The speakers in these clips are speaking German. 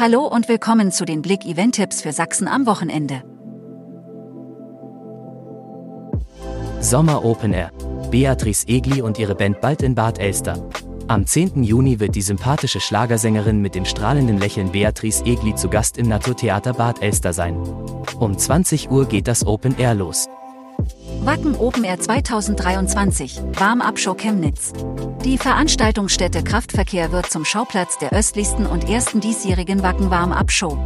Hallo und willkommen zu den Blick Event Tipps für Sachsen am Wochenende. Sommer Open Air. Beatrice Egli und ihre Band bald in Bad Elster. Am 10. Juni wird die sympathische Schlagersängerin mit dem strahlenden Lächeln Beatrice Egli zu Gast im Naturtheater Bad Elster sein. Um 20 Uhr geht das Open Air los. Wacken Open Air 2023, Warm-Up-Show Chemnitz. Die Veranstaltungsstätte Kraftverkehr wird zum Schauplatz der östlichsten und ersten diesjährigen Wacken Warm-Up-Show.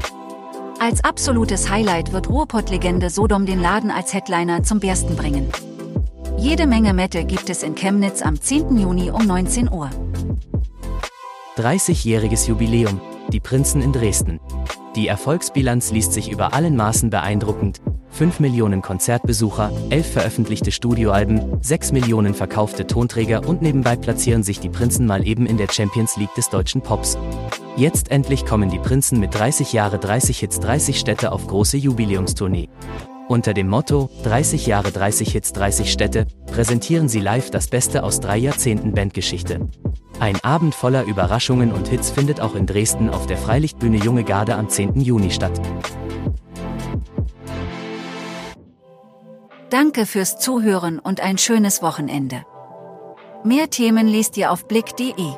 Als absolutes Highlight wird Ruhrpott-Legende Sodom den Laden als Headliner zum Bersten bringen. Jede Menge Metal gibt es in Chemnitz am 10. Juni um 19 Uhr. 30-jähriges Jubiläum, die Prinzen in Dresden. Die Erfolgsbilanz liest sich über allen Maßen beeindruckend. 5 Millionen Konzertbesucher, 11 veröffentlichte Studioalben, 6 Millionen verkaufte Tonträger und nebenbei platzieren sich die Prinzen mal eben in der Champions League des deutschen Pops. Jetzt endlich kommen die Prinzen mit 30 Jahre 30 Hits 30 Städte auf große Jubiläumstournee. Unter dem Motto 30 Jahre 30 Hits 30 Städte präsentieren sie live das Beste aus drei Jahrzehnten Bandgeschichte. Ein Abend voller Überraschungen und Hits findet auch in Dresden auf der Freilichtbühne Junge Garde am 10. Juni statt. Danke fürs Zuhören und ein schönes Wochenende. Mehr Themen liest ihr auf blick.de.